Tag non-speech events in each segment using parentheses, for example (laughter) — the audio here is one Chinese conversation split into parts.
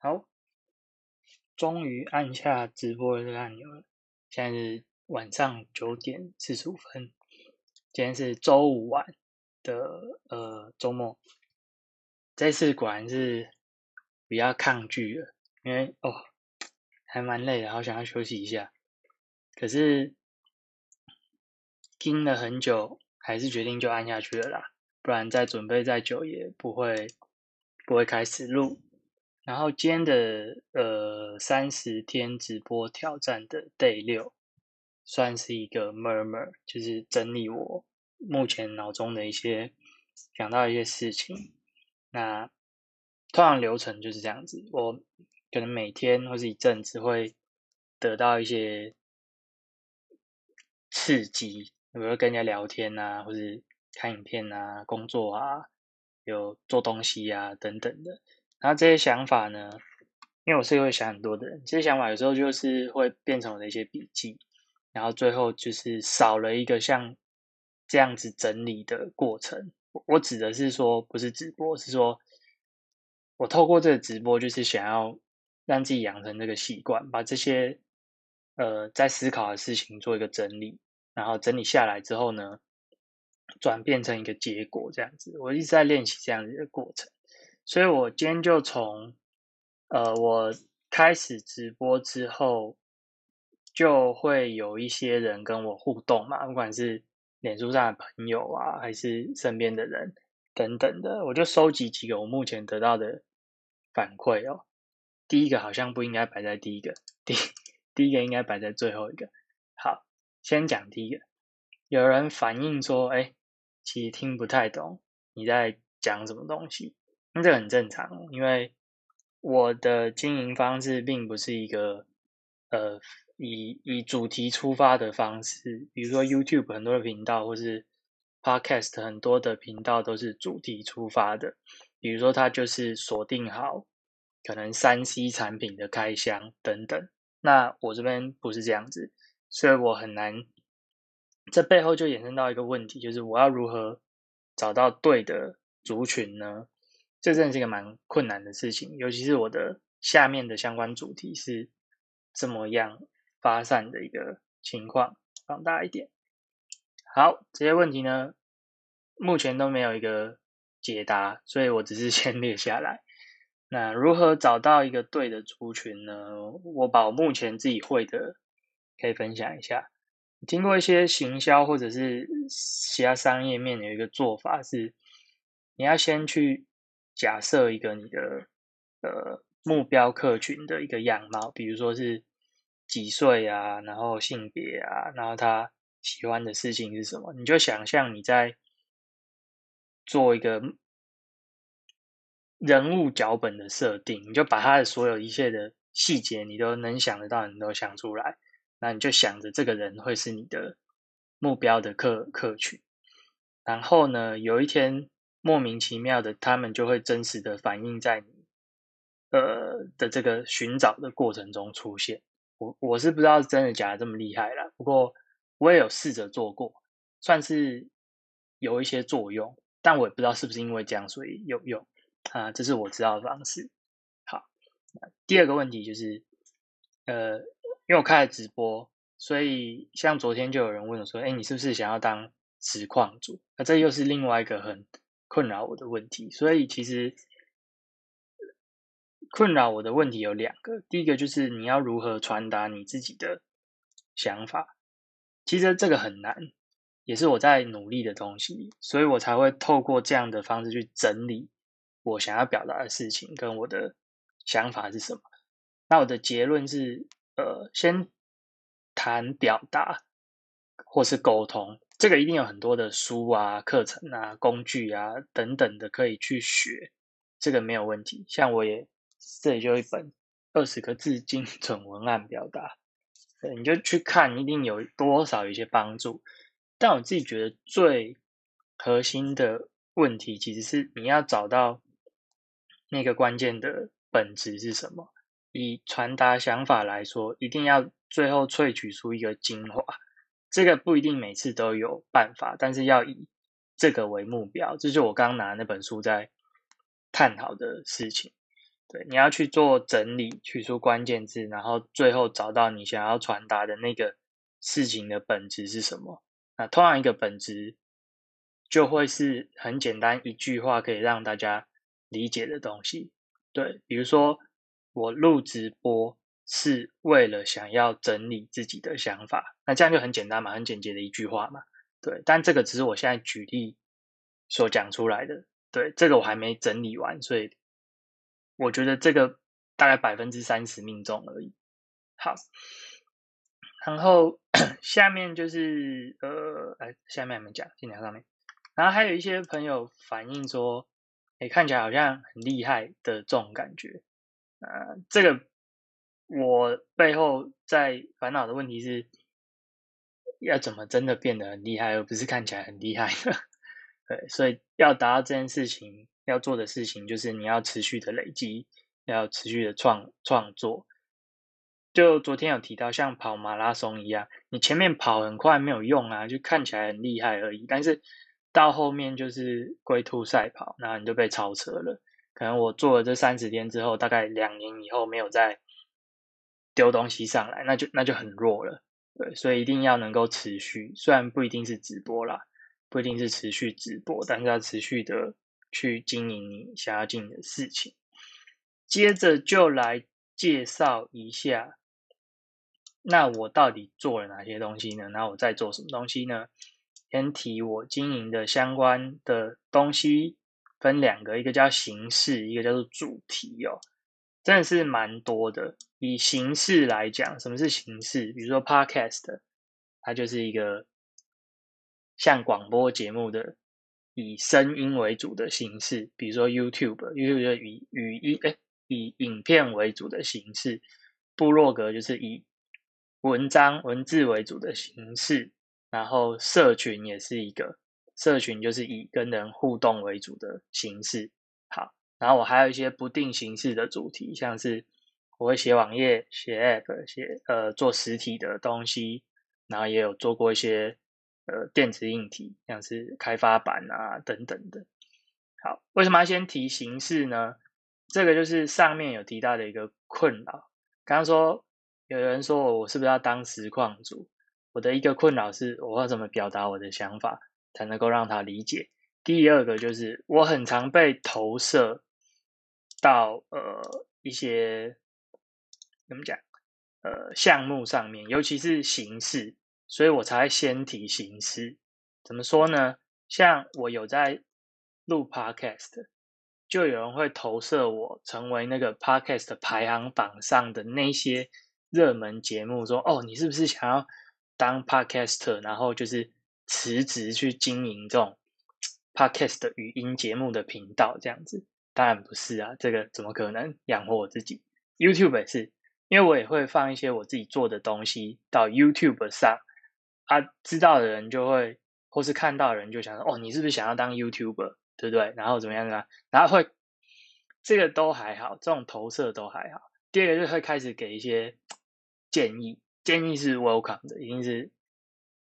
好，终于按下直播的这个按钮了。现在是晚上九点四十五分，今天是周五晚的呃周末。这次果然是比较抗拒了，因为哦还蛮累的，好想要休息一下。可是盯了很久，还是决定就按下去了啦。不然再准备再久也不会不会开始录。然后今天的呃三十天直播挑战的 day 六，算是一个 murmur，就是整理我目前脑中的一些想到一些事情。那通常流程就是这样子，我可能每天或是一阵子会得到一些刺激，比如跟人家聊天啊，或是。看影片啊，工作啊，有做东西啊等等的。然后这些想法呢，因为我是会想很多的人，这些想法有时候就是会变成我的一些笔记，然后最后就是少了一个像这样子整理的过程。我指的是说，不是直播，是说我透过这个直播，就是想要让自己养成这个习惯，把这些呃在思考的事情做一个整理，然后整理下来之后呢。转变成一个结果，这样子，我一直在练习这样子的过程，所以我今天就从，呃，我开始直播之后，就会有一些人跟我互动嘛，不管是脸书上的朋友啊，还是身边的人等等的，我就收集几个我目前得到的反馈哦。第一个好像不应该摆在第一个，第第一个应该摆在最后一个。好，先讲第一个，有人反映说，哎。其实听不太懂你在讲什么东西，那这很正常，因为我的经营方式并不是一个呃以以主题出发的方式，比如说 YouTube 很多的频道或是 Podcast 很多的频道都是主题出发的，比如说它就是锁定好可能三 C 产品的开箱等等，那我这边不是这样子，所以我很难。这背后就衍生到一个问题，就是我要如何找到对的族群呢？这真的是一个蛮困难的事情，尤其是我的下面的相关主题是这么样发散的一个情况，放大一点。好，这些问题呢，目前都没有一个解答，所以我只是 (laughs) 先列下来。那如何找到一个对的族群呢？我把我目前自己会的可以分享一下。听过一些行销或者是其他商业面有一个做法是，你要先去假设一个你的呃目标客群的一个样貌，比如说是几岁啊，然后性别啊，然后他喜欢的事情是什么，你就想象你在做一个人物脚本的设定，你就把他的所有一切的细节，你都能想得到，你都想出来。那你就想着这个人会是你的目标的客客群，然后呢，有一天莫名其妙的，他们就会真实的反映在你呃的这个寻找的过程中出现。我我是不知道真的假的这么厉害了，不过我也有试着做过，算是有一些作用，但我也不知道是不是因为这样所以有用啊，这是我知道的方式。好，第二个问题就是呃。因为我开了直播，所以像昨天就有人问我说：“哎，你是不是想要当实况主？”那这又是另外一个很困扰我的问题。所以其实困扰我的问题有两个，第一个就是你要如何传达你自己的想法。其实这个很难，也是我在努力的东西，所以我才会透过这样的方式去整理我想要表达的事情跟我的想法是什么。那我的结论是。呃，先谈表达或是沟通，这个一定有很多的书啊、课程啊、工具啊等等的可以去学，这个没有问题。像我也这里就一本二十个字精准文案表达，对你就去看，一定有多少一些帮助。但我自己觉得最核心的问题，其实是你要找到那个关键的本质是什么。以传达想法来说，一定要最后萃取出一个精华。这个不一定每次都有办法，但是要以这个为目标。这是我刚拿那本书在探讨的事情。对，你要去做整理，取出关键字，然后最后找到你想要传达的那个事情的本质是什么。那通常一个本质就会是很简单一句话可以让大家理解的东西。对，比如说我录直播是为了想要整理自己的想法，那这样就很简单嘛，很简洁的一句话嘛。对，但这个只是我现在举例所讲出来的。对，这个我还没整理完，所以。我觉得这个大概百分之三十命中而已。好，然后 (clears throat) 下面就是呃，哎下面我们讲，先讲上面。然后还有一些朋友反映说，哎，看起来好像很厉害的这种感觉。啊，这个我背后在烦恼的问题是，要怎么真的变得很厉害，而不是看起来很厉害？(laughs) 对，所以要达到这件事情。要做的事情就是你要持续的累积，要持续的创创作。就昨天有提到，像跑马拉松一样，你前面跑很快没有用啊，就看起来很厉害而已。但是到后面就是龟兔赛跑，那你就被超车了。可能我做了这三十天之后，大概两年以后没有再丢东西上来，那就那就很弱了。对，所以一定要能够持续，虽然不一定是直播啦，不一定是持续直播，但是要持续的。去经营你想要经营的事情，接着就来介绍一下，那我到底做了哪些东西呢？那我在做什么东西呢？先提我经营的相关的东西，分两个，一个叫形式，一个叫做主题哦，真的是蛮多的。以形式来讲，什么是形式？比如说 Podcast，它就是一个像广播节目的。以声音为主的形式，比如说 YouTube，YouTube 就以语音哎，以影片为主的形式；部落格就是以文章文字为主的形式；然后社群也是一个社群，就是以跟人互动为主的形式。好，然后我还有一些不定形式的主题，像是我会写网页、写 App、写呃做实体的东西，然后也有做过一些。呃，电子硬体像是开发板啊等等的。好，为什么要先提形式呢？这个就是上面有提到的一个困扰。刚刚说有人说我是不是要当实况主？我的一个困扰是，我要怎么表达我的想法才能够让他理解？第二个就是我很常被投射到呃一些怎么讲呃项目上面，尤其是形式。所以我才先提形式，怎么说呢？像我有在录 podcast，就有人会投射我成为那个 podcast 排行榜上的那些热门节目，说：“哦，你是不是想要当 podcaster，然后就是辞职去经营这种 (tsk) podcast 语音节目的频道？”这样子，当然不是啊，这个怎么可能养活我自己？YouTube 也是，因为我也会放一些我自己做的东西到 YouTube 上。他知道的人就会，或是看到的人就想说：“哦，你是不是想要当 YouTuber，对不对？”然后怎么样呢？然后会，这个都还好，这种投射都还好。第二个就会开始给一些 (tsk) 建议，建议是 welcome 的，一定是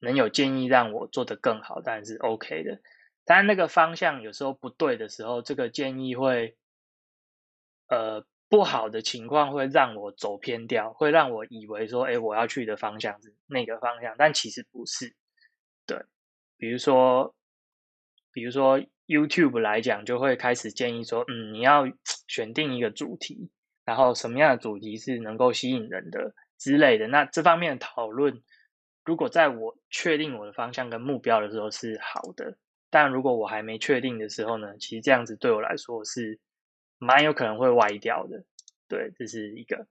能有建议让我做得更好，当然是 OK 的。但那个方向有时候不对的时候，这个建议会，呃。不好的情况会让我走偏掉，会让我以为说，哎，我要去的方向是那个方向，但其实不是。对，比如说，比如说 YouTube 来讲，就会开始建议说，嗯，你要选定一个主题，然后什么样的主题是能够吸引人的之类的。那这方面的讨论，如果在我确定我的方向跟目标的时候是好的，但如果我还没确定的时候呢，其实这样子对我来说是。蛮有可能会歪掉的，对，这是一个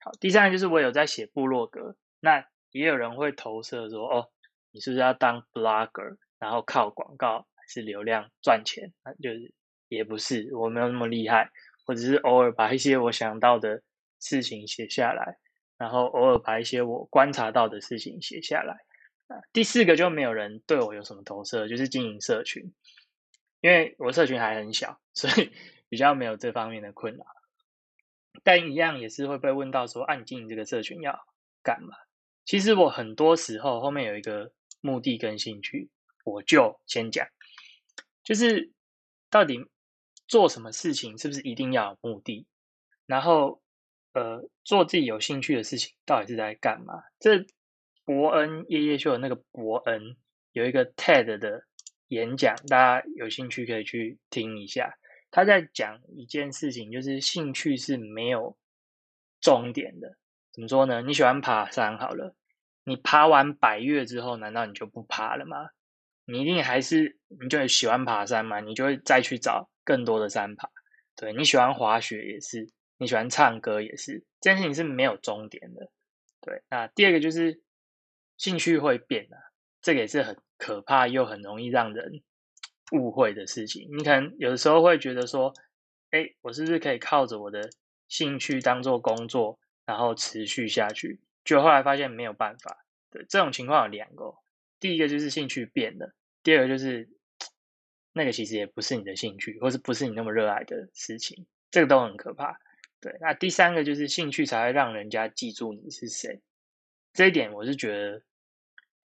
好。第三个就是我有在写部落格，那也有人会投射说，哦，你是不是要当 blogger，然后靠广告还是流量赚钱？那就是也不是，我没有那么厉害，我只是偶尔把一些我想到的事情写下来，然后偶尔把一些我观察到的事情写下来。第四个就没有人对我有什么投射，就是经营社群，因为我社群还很小，所以。比较没有这方面的困扰，但一样也是会被问到说：“按你经营这个社群要干嘛？”其实我很多时候后面有一个目的跟兴趣，我就先讲，就是到底做什么事情是不是一定要有目的？然后呃做自己有兴趣的事情，到底是在干嘛？这伯恩夜夜秀的那个伯恩有一个 TED 的演讲，大家有兴趣可以去听一下。他在讲一件事情，就是兴趣是没有终点的。怎么说呢？你喜欢爬山好了，你爬完百越之后，难道你就不爬了吗？你一定还是你就喜欢爬山嘛？你就会再去找更多的山爬。对你喜欢滑雪也是，你喜欢唱歌也是，这件事情是没有终点的。对，那第二个就是兴趣会变啊，这个也是很可怕又很容易让人误会的事情。你可能有的时候会觉得说，哎，我是不是可以靠着我的兴趣当做工作，然后持续下去？就后来发现没有办法。对，这种情况有两个。第一个就是兴趣变了，第二个就是那个其实也不是你的兴趣，或是不是你那么热爱的事情，这个都很可怕。对，那第三个就是兴趣才会让人家记住你是谁，这一点我是觉得，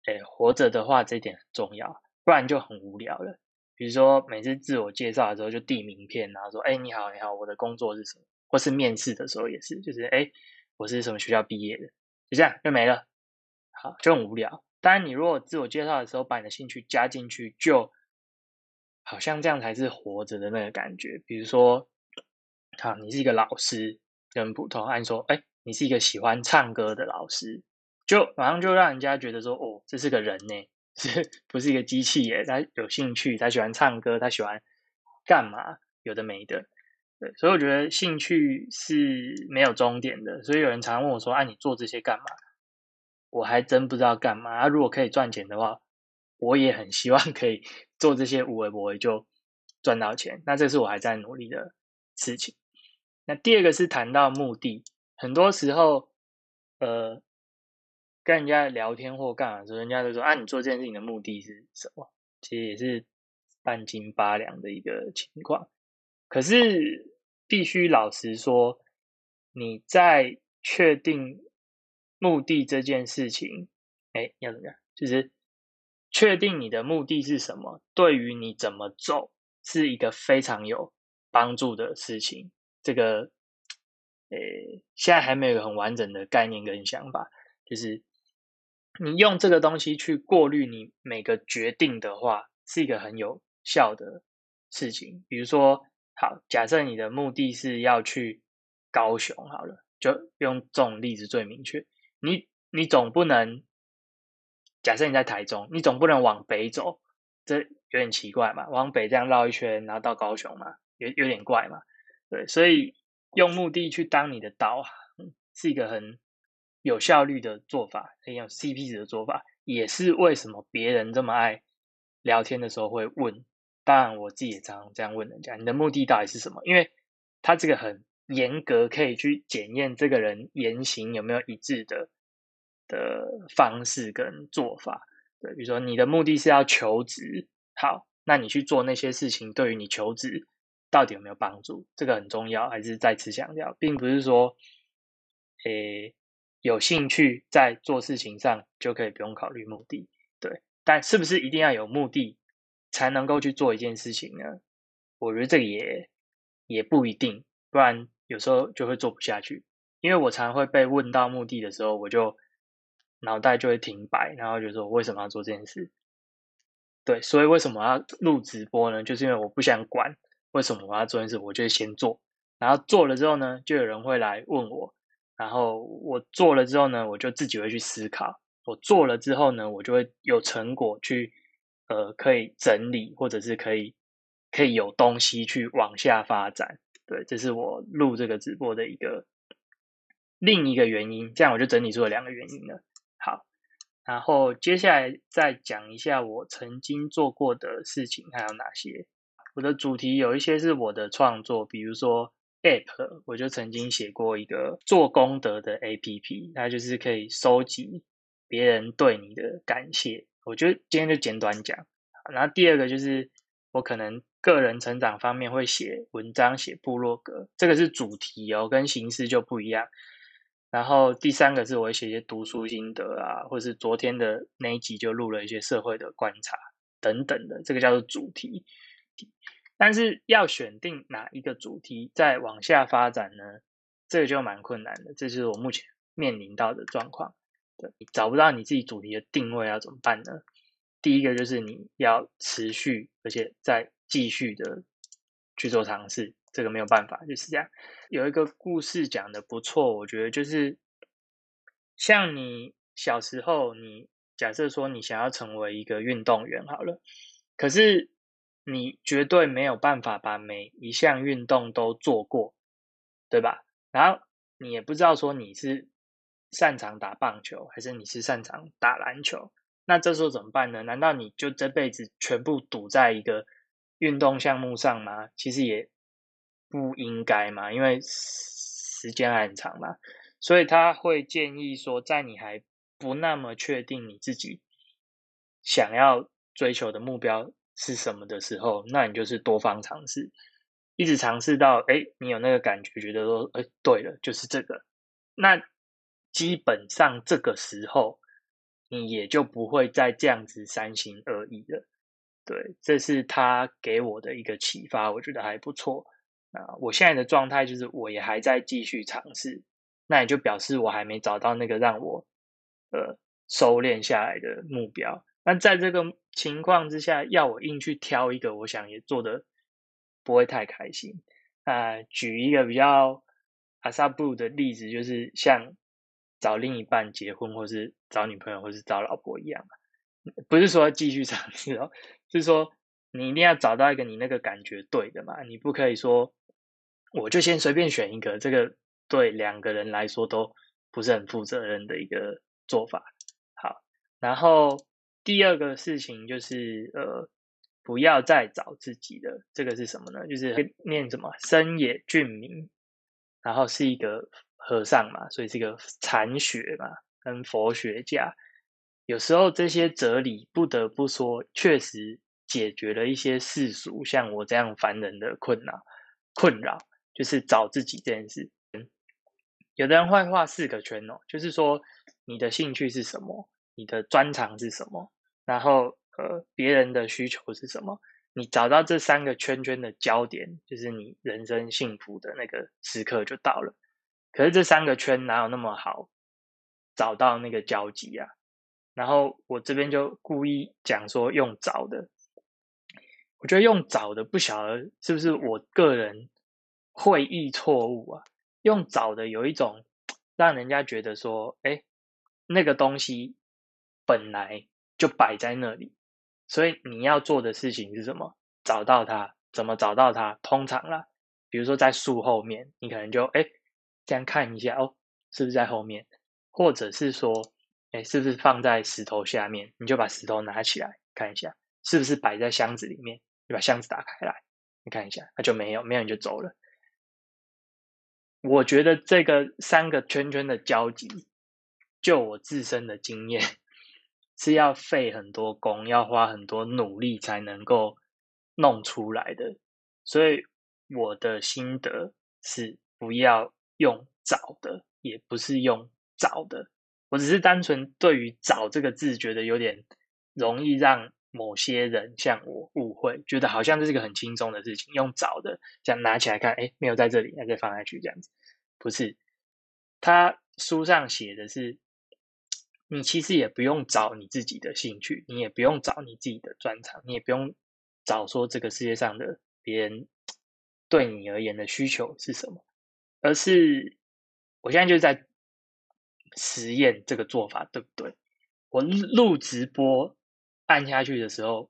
哎，活着的话这一点很重要，不然就很无聊了。比如说每次自我介绍的时候就递名片，然后说，哎，你好，你好，我的工作是什么？或是面试的时候也是，就是哎，我是什么学校毕业的，就这样就没了，好，就很无聊。当然，你如果自我介绍的时候把你的兴趣加进去，就好像这样才是活着的那个感觉。比如说，好，你是一个老师，就很普通。按说，哎，你是一个喜欢唱歌的老师，就马上就让人家觉得说，哦，这是个人呢，(laughs) 是不是一个机器耶？他有兴趣，他喜欢唱歌，他喜欢干嘛？有的没的。对，所以我觉得兴趣是没有终点的。所以有人常问我说，啊，你做这些干嘛？我还真不知道干嘛。如果可以赚钱的话，我也很希望可以做这些无为不为就赚到钱。那这是我还在努力的事情。那第二个是谈到目的，很多时候，呃，跟人家聊天或干嘛的时候，人家都说啊，你做这件事情的目的是什么？其实也是半斤八两的一个情况。可是必须老实说，你在确定。目的这件事情，哎，要怎么样？就是确定你的目的是什么，对于你怎么走是一个非常有帮助的事情。这个，诶，现在还没有很完整的概念跟想法。就是你用这个东西去过滤你每个决定的话，是一个很有效的事情。比如说，好，假设你的目的是要去高雄，好了，就用这种例子最明确。你你总不能假设你在台中，你总不能往北走，这有点奇怪嘛？往北这样绕一圈，然后到高雄嘛，有有点怪嘛？对，所以用目的去当你的导航，是一个很有效率的做法，很有 CP 值的做法，也是为什么别人这么爱聊天的时候会问。当然，我自己也常常这样问人家：你的目的到底是什么？因为他这个很。严格可以去检验这个人言行有没有一致的的方式跟做法，对，比如说你的目的是要求职，好，那你去做那些事情，对于你求职到底有没有帮助？这个很重要，还是再次强调，并不是说，诶，有兴趣在做事情上就可以不用考虑目的，对，但是不是一定要有目的才能够去做一件事情呢？我觉得这个也也不一定，不然。有时候就会做不下去，因为我常会被问到目的的时候，我就脑袋就会停摆，然后就说为什么要做这件事？对，所以为什么要录直播呢？就是因为我不想管为什么我要做件事，我就先做，然后做了之后呢，就有人会来问我，然后我做了之后呢，我就自己会去思考，我做了之后呢，我就会有成果去，呃，可以整理，或者是可以可以有东西去往下发展。对，这是我录这个直播的一个另一个原因，这样我就整理出了两个原因了。好，然后接下来再讲一下我曾经做过的事情还有哪些。我的主题有一些是我的创作，比如说 App，我就曾经写过一个做功德的 App，它就是可以收集别人对你的感谢。我觉得今天就简短讲。然后第二个就是我可能。个人成长方面会写文章、写部落格，这个是主题哦，跟形式就不一样。然后第三个是我会写些读书心得啊，或是昨天的那一集就录了一些社会的观察等等的，这个叫做主题。但是要选定哪一个主题再往下发展呢？这个就蛮困难的，这就是我目前面临到的状况。对，找不到你自己主题的定位要怎么办呢？第一个就是你要持续，而且再继续的去做尝试，这个没有办法，就是这样。有一个故事讲的不错，我觉得就是像你小时候，你假设说你想要成为一个运动员好了，可是你绝对没有办法把每一项运动都做过，对吧？然后你也不知道说你是擅长打棒球，还是你是擅长打篮球。那这时候怎么办呢？难道你就这辈子全部赌在一个运动项目上吗？其实也不应该嘛，因为时间还很长嘛。所以他会建议说，在你还不那么确定你自己想要追求的目标是什么的时候，那你就是多方尝试，一直尝试到哎，你有那个感觉，觉得说哎，对了，就是这个。那基本上这个时候。你也就不会再这样子三心二意了，对，这是他给我的一个启发，我觉得还不错。啊，我现在的状态就是我也还在继续尝试，那也就表示我还没找到那个让我呃收敛下来的目标。那在这个情况之下，要我硬去挑一个，我想也做的不会太开心。啊，举一个比较阿萨布的例子，就是像。找另一半结婚，或是找女朋友，或是找老婆一样不是说继续尝试哦，是说你一定要找到一个你那个感觉对的嘛，你不可以说我就先随便选一个，这个对两个人来说都不是很负责任的一个做法。好，然后第二个事情就是呃，不要再找自己的，这个是什么呢？就是念什么深野俊明，然后是一个。和尚嘛，所以是个禅学嘛，跟佛学家，有时候这些哲理不得不说，确实解决了一些世俗像我这样凡人的困扰。困扰就是找自己这件事。有的人会画四个圈哦，就是说你的兴趣是什么，你的专长是什么，然后呃别人的需求是什么，你找到这三个圈圈的焦点，就是你人生幸福的那个时刻就到了。可是这三个圈哪有那么好找到那个交集啊？然后我这边就故意讲说用找的，我觉得用找的不晓得是不是我个人会意错误啊？用找的有一种让人家觉得说，哎，那个东西本来就摆在那里，所以你要做的事情是什么？找到它，怎么找到它？通常啦，比如说在树后面，你可能就哎。这样看一下哦，是不是在后面？或者是说，哎，是不是放在石头下面？你就把石头拿起来看一下，是不是摆在箱子里面？你把箱子打开来，你看一下，那就没有，没有你就走了。我觉得这个三个圈圈的交集，就我自身的经验，是要费很多功，要花很多努力才能够弄出来的。所以我的心得是不要。用找的也不是用找的，我只是单纯对于找这个字觉得有点容易让某些人像我误会，觉得好像这是一个很轻松的事情。用找的，这样拿起来看，哎，没有在这里，那再放下去这样子，不是。他书上写的是，你其实也不用找你自己的兴趣，你也不用找你自己的专长，你也不用找说这个世界上的别人对你而言的需求是什么。而是我现在就在实验这个做法，对不对？我录直播按下去的时候，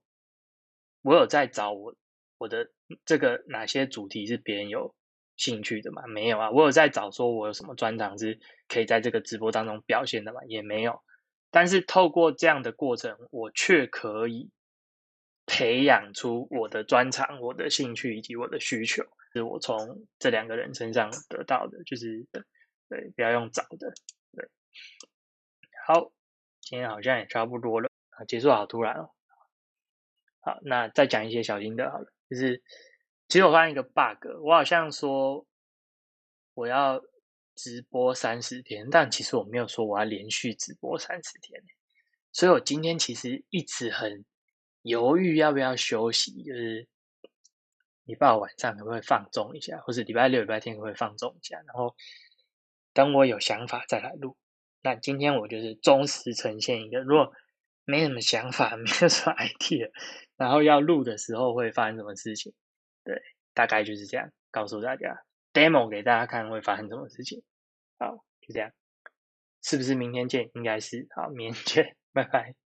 我有在找我我的这个哪些主题是别人有兴趣的吗？没有啊。我有在找说我有什么专长是可以在这个直播当中表现的吗？也没有。但是透过这样的过程，我却可以培养出我的专长、我的兴趣以及我的需求。是我从这两个人身上得到的，就是对，不要用找的，对。好，今天好像也差不多了，结束好突然哦。好，那再讲一些小心的好了，就是其实我发现一个 bug，我好像说我要直播三十天，但其实我没有说我要连续直播三十天，所以我今天其实一直很犹豫要不要休息，就是。礼拜五晚上可不可以放纵一下，或者礼拜六、礼拜天可不可以放纵一下？然后等我有想法再来录。那今天我就是忠实呈现一个，如果没什么想法，(laughs) 没有什么 idea，然后要录的时候会发生什么事情？对，大概就是这样，告诉大家，demo 给大家看会发生什么事情。好，就这样，是不是明天见？应该是，好，明天见，(laughs) 拜拜。